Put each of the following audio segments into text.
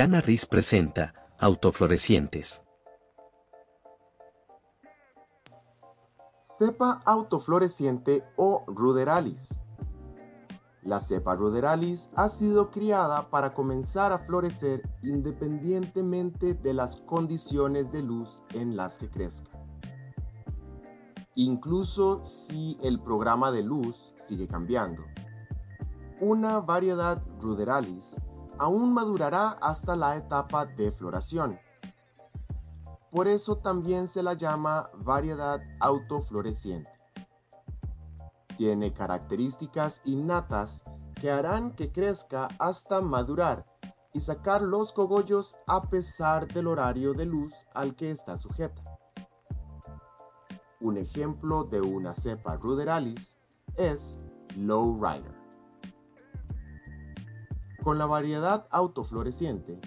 Cannabis presenta Autoflorecientes. Cepa autofloreciente o ruderalis. La cepa ruderalis ha sido criada para comenzar a florecer independientemente de las condiciones de luz en las que crezca. Incluso si el programa de luz sigue cambiando. Una variedad ruderalis aún madurará hasta la etapa de floración. Por eso también se la llama variedad autofloreciente. Tiene características innatas que harán que crezca hasta madurar y sacar los cogollos a pesar del horario de luz al que está sujeta. Un ejemplo de una cepa ruderalis es Lowrider. Con la variedad autofloreciente,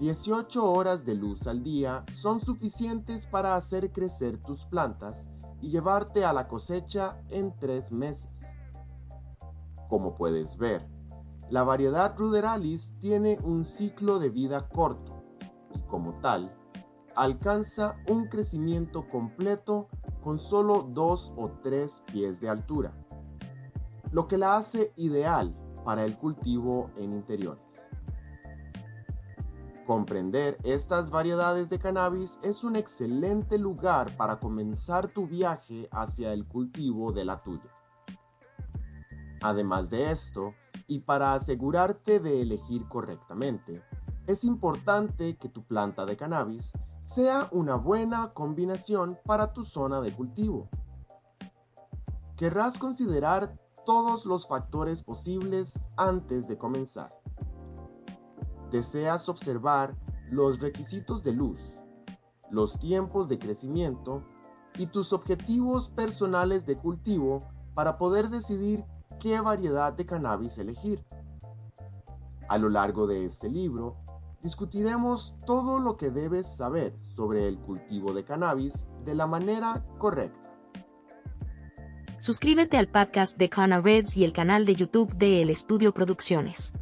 18 horas de luz al día son suficientes para hacer crecer tus plantas y llevarte a la cosecha en tres meses. Como puedes ver, la variedad ruderalis tiene un ciclo de vida corto y como tal, alcanza un crecimiento completo con solo dos o tres pies de altura, lo que la hace ideal para el cultivo en interiores. Comprender estas variedades de cannabis es un excelente lugar para comenzar tu viaje hacia el cultivo de la tuya. Además de esto, y para asegurarte de elegir correctamente, es importante que tu planta de cannabis sea una buena combinación para tu zona de cultivo. Querrás considerar todos los factores posibles antes de comenzar. Deseas observar los requisitos de luz, los tiempos de crecimiento y tus objetivos personales de cultivo para poder decidir qué variedad de cannabis elegir. A lo largo de este libro, discutiremos todo lo que debes saber sobre el cultivo de cannabis de la manera correcta. Suscríbete al podcast de Reds y el canal de YouTube de El Estudio Producciones.